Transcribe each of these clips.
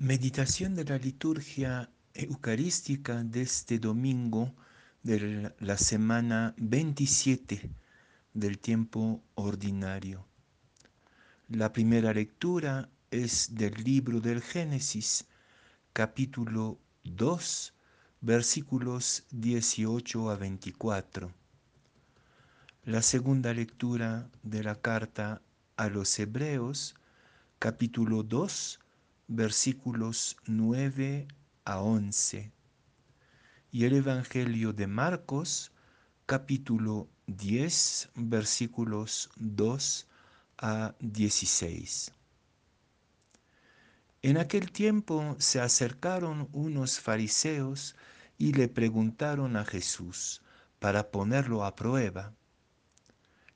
Meditación de la liturgia eucarística de este domingo de la semana 27 del tiempo ordinario. La primera lectura es del libro del Génesis, capítulo 2, versículos 18 a 24. La segunda lectura de la carta a los Hebreos, capítulo 2, versículos 9 a 11. Y el Evangelio de Marcos, capítulo 10, versículos 2 a 16. En aquel tiempo se acercaron unos fariseos y le preguntaron a Jesús para ponerlo a prueba,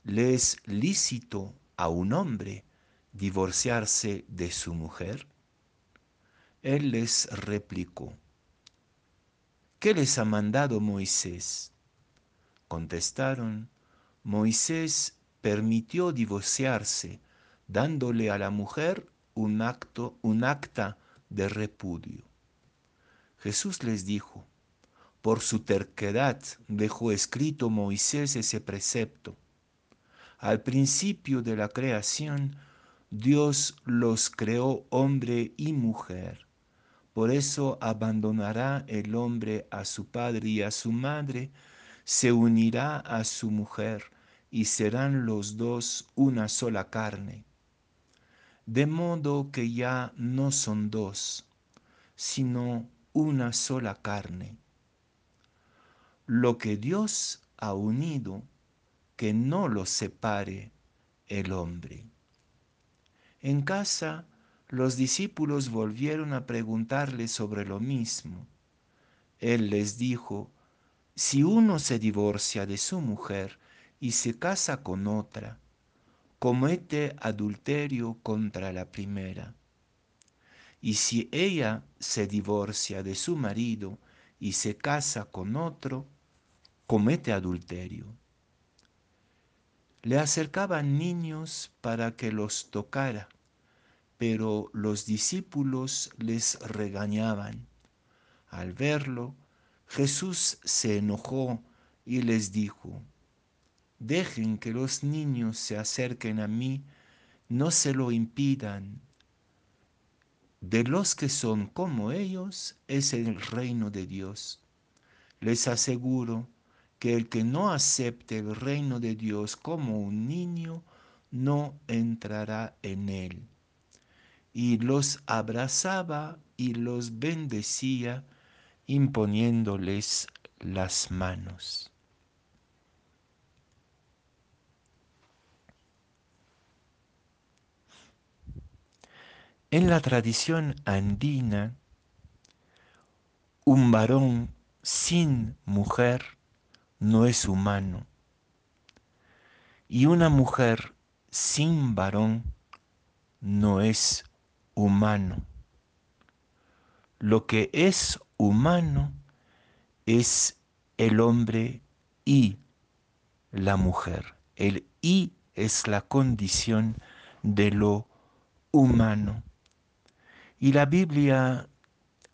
¿le es lícito a un hombre divorciarse de su mujer? Él les replicó, ¿qué les ha mandado Moisés? Contestaron, Moisés permitió divorciarse, dándole a la mujer un acto, un acta de repudio. Jesús les dijo, por su terquedad dejó escrito Moisés ese precepto. Al principio de la creación, Dios los creó hombre y mujer. Por eso abandonará el hombre a su padre y a su madre, se unirá a su mujer y serán los dos una sola carne. De modo que ya no son dos, sino una sola carne. Lo que Dios ha unido, que no lo separe el hombre. En casa, los discípulos volvieron a preguntarle sobre lo mismo. Él les dijo, si uno se divorcia de su mujer y se casa con otra, comete adulterio contra la primera. Y si ella se divorcia de su marido y se casa con otro, comete adulterio. Le acercaban niños para que los tocara pero los discípulos les regañaban. Al verlo, Jesús se enojó y les dijo, dejen que los niños se acerquen a mí, no se lo impidan. De los que son como ellos es el reino de Dios. Les aseguro que el que no acepte el reino de Dios como un niño, no entrará en él y los abrazaba y los bendecía imponiéndoles las manos. En la tradición andina, un varón sin mujer no es humano y una mujer sin varón no es humano. Lo que es humano es el hombre y la mujer. El y es la condición de lo humano. Y la Biblia,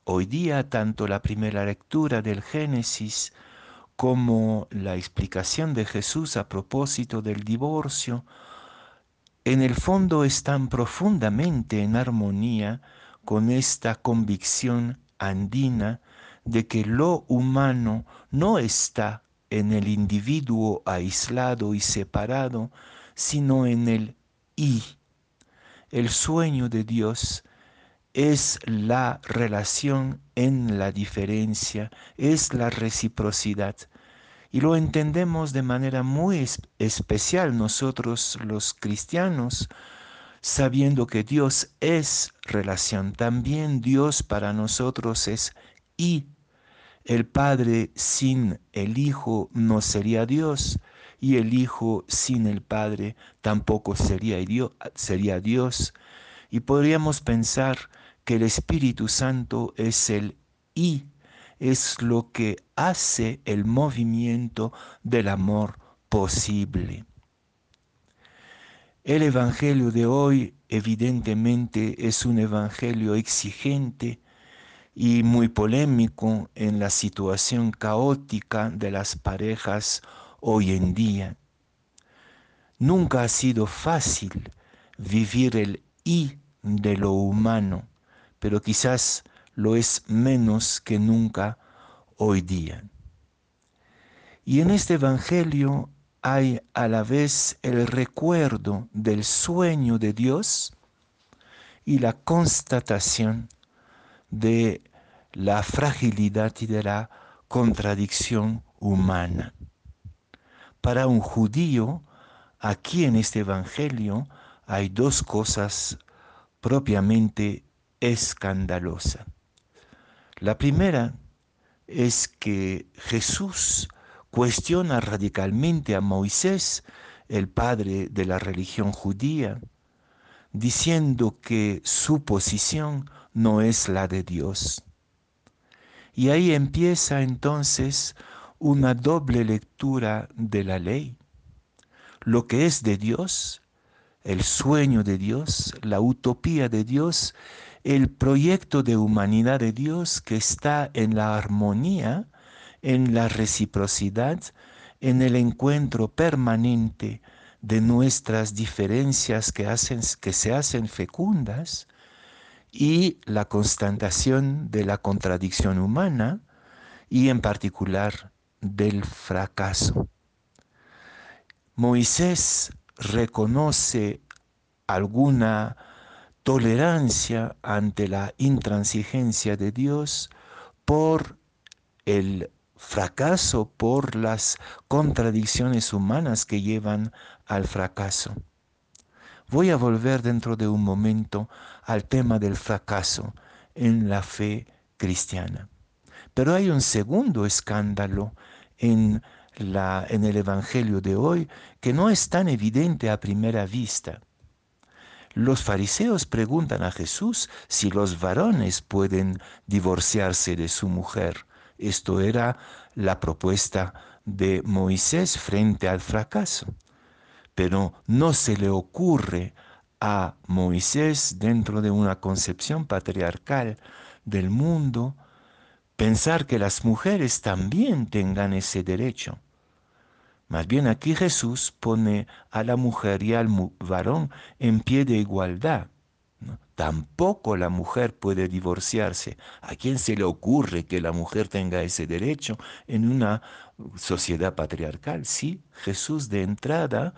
hoy día, tanto la primera lectura del Génesis como la explicación de Jesús a propósito del divorcio, en el fondo están profundamente en armonía con esta convicción andina de que lo humano no está en el individuo aislado y separado, sino en el y. El sueño de Dios es la relación en la diferencia, es la reciprocidad. Y lo entendemos de manera muy especial nosotros los cristianos, sabiendo que Dios es relación. También Dios para nosotros es y. El Padre sin el Hijo no sería Dios y el Hijo sin el Padre tampoco sería Dios. Sería Dios. Y podríamos pensar que el Espíritu Santo es el y es lo que hace el movimiento del amor posible. El Evangelio de hoy evidentemente es un evangelio exigente y muy polémico en la situación caótica de las parejas hoy en día. Nunca ha sido fácil vivir el y de lo humano, pero quizás lo es menos que nunca hoy día. Y en este Evangelio hay a la vez el recuerdo del sueño de Dios y la constatación de la fragilidad y de la contradicción humana. Para un judío, aquí en este Evangelio hay dos cosas propiamente escandalosas. La primera es que Jesús cuestiona radicalmente a Moisés, el padre de la religión judía, diciendo que su posición no es la de Dios. Y ahí empieza entonces una doble lectura de la ley. Lo que es de Dios, el sueño de Dios, la utopía de Dios, el proyecto de humanidad de Dios que está en la armonía, en la reciprocidad, en el encuentro permanente de nuestras diferencias que, hacen, que se hacen fecundas y la constatación de la contradicción humana y en particular del fracaso. Moisés reconoce alguna tolerancia ante la intransigencia de Dios por el fracaso, por las contradicciones humanas que llevan al fracaso. Voy a volver dentro de un momento al tema del fracaso en la fe cristiana. Pero hay un segundo escándalo en, la, en el Evangelio de hoy que no es tan evidente a primera vista. Los fariseos preguntan a Jesús si los varones pueden divorciarse de su mujer. Esto era la propuesta de Moisés frente al fracaso. Pero no se le ocurre a Moisés dentro de una concepción patriarcal del mundo pensar que las mujeres también tengan ese derecho. Más bien aquí Jesús pone a la mujer y al varón en pie de igualdad. Tampoco la mujer puede divorciarse. ¿A quién se le ocurre que la mujer tenga ese derecho en una sociedad patriarcal? Sí, Jesús de entrada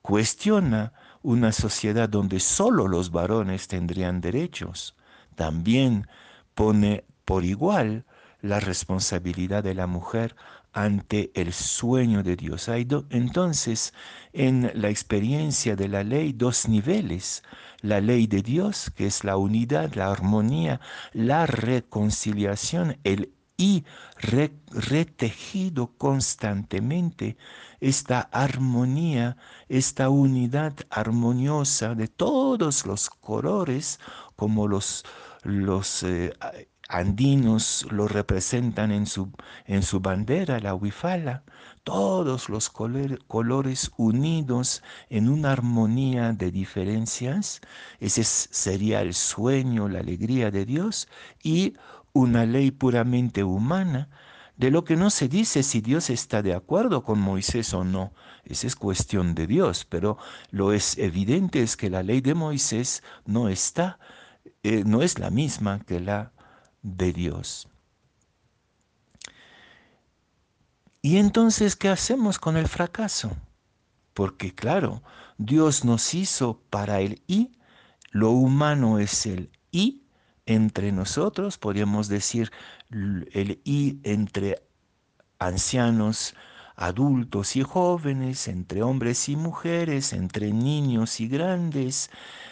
cuestiona una sociedad donde solo los varones tendrían derechos. También pone por igual la responsabilidad de la mujer ante el sueño de Dios. Hay entonces en la experiencia de la ley dos niveles. La ley de Dios, que es la unidad, la armonía, la reconciliación, el y retejido constantemente esta armonía, esta unidad armoniosa de todos los colores, como los, los eh, andinos lo representan en su, en su bandera, la huifala, todos los colores unidos en una armonía de diferencias, ese sería el sueño, la alegría de Dios y una ley puramente humana, de lo que no se dice si Dios está de acuerdo con Moisés o no. Esa es cuestión de Dios, pero lo es evidente es que la ley de Moisés no está, eh, no es la misma que la de Dios. ¿Y entonces qué hacemos con el fracaso? Porque claro, Dios nos hizo para el y, lo humano es el y entre nosotros, podríamos decir el y entre ancianos, adultos y jóvenes, entre hombres y mujeres, entre niños y grandes,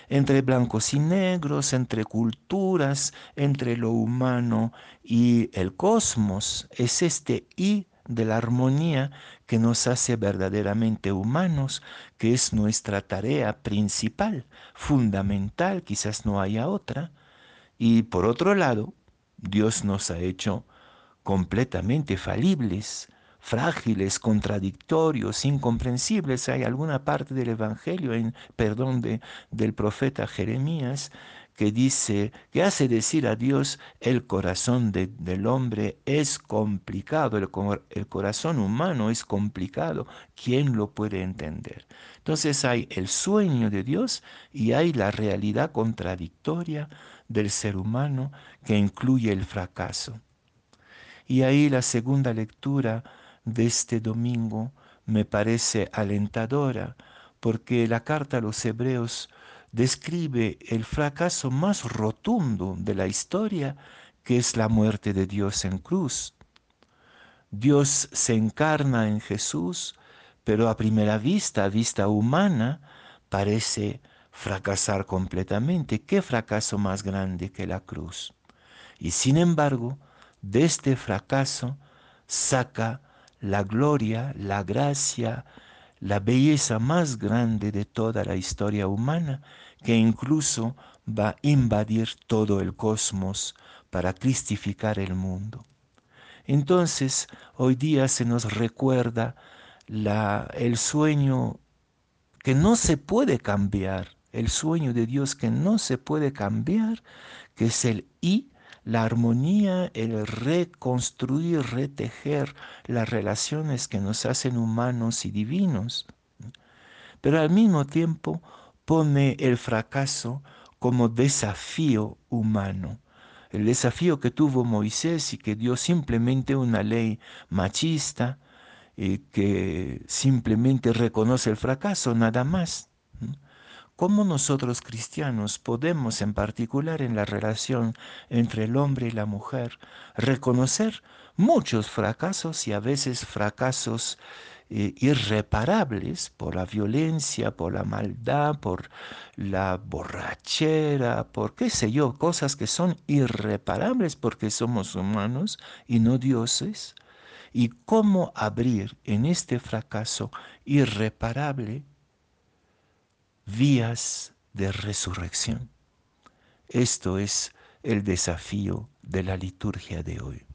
entre blancos y negros, entre culturas, entre lo humano y el cosmos. Es este y de la armonía que nos hace verdaderamente humanos, que es nuestra tarea principal, fundamental, quizás no haya otra. Y por otro lado, Dios nos ha hecho completamente falibles, frágiles, contradictorios, incomprensibles. Hay alguna parte del Evangelio, en, perdón, de, del profeta Jeremías, que dice, que hace decir a Dios, el corazón del hombre es complicado, el, el corazón humano es complicado, ¿quién lo puede entender? Entonces hay el sueño de Dios y hay la realidad contradictoria del ser humano que incluye el fracaso. Y ahí la segunda lectura de este domingo me parece alentadora, porque la carta a los hebreos describe el fracaso más rotundo de la historia, que es la muerte de Dios en cruz. Dios se encarna en Jesús, pero a primera vista, a vista humana, parece fracasar completamente. ¿Qué fracaso más grande que la cruz? Y sin embargo, de este fracaso saca la gloria, la gracia, la belleza más grande de toda la historia humana, que incluso va a invadir todo el cosmos para cristificar el mundo. Entonces, hoy día se nos recuerda la, el sueño que no se puede cambiar, el sueño de Dios que no se puede cambiar, que es el y la armonía, el reconstruir, retejer las relaciones que nos hacen humanos y divinos. Pero al mismo tiempo pone el fracaso como desafío humano. El desafío que tuvo Moisés y que dio simplemente una ley machista, y eh, que simplemente reconoce el fracaso, nada más. ¿Cómo nosotros cristianos podemos, en particular en la relación entre el hombre y la mujer, reconocer muchos fracasos y a veces fracasos eh, irreparables por la violencia, por la maldad, por la borrachera, por qué sé yo, cosas que son irreparables porque somos humanos y no dioses? ¿Y cómo abrir en este fracaso irreparable vías de resurrección. Esto es el desafío de la liturgia de hoy.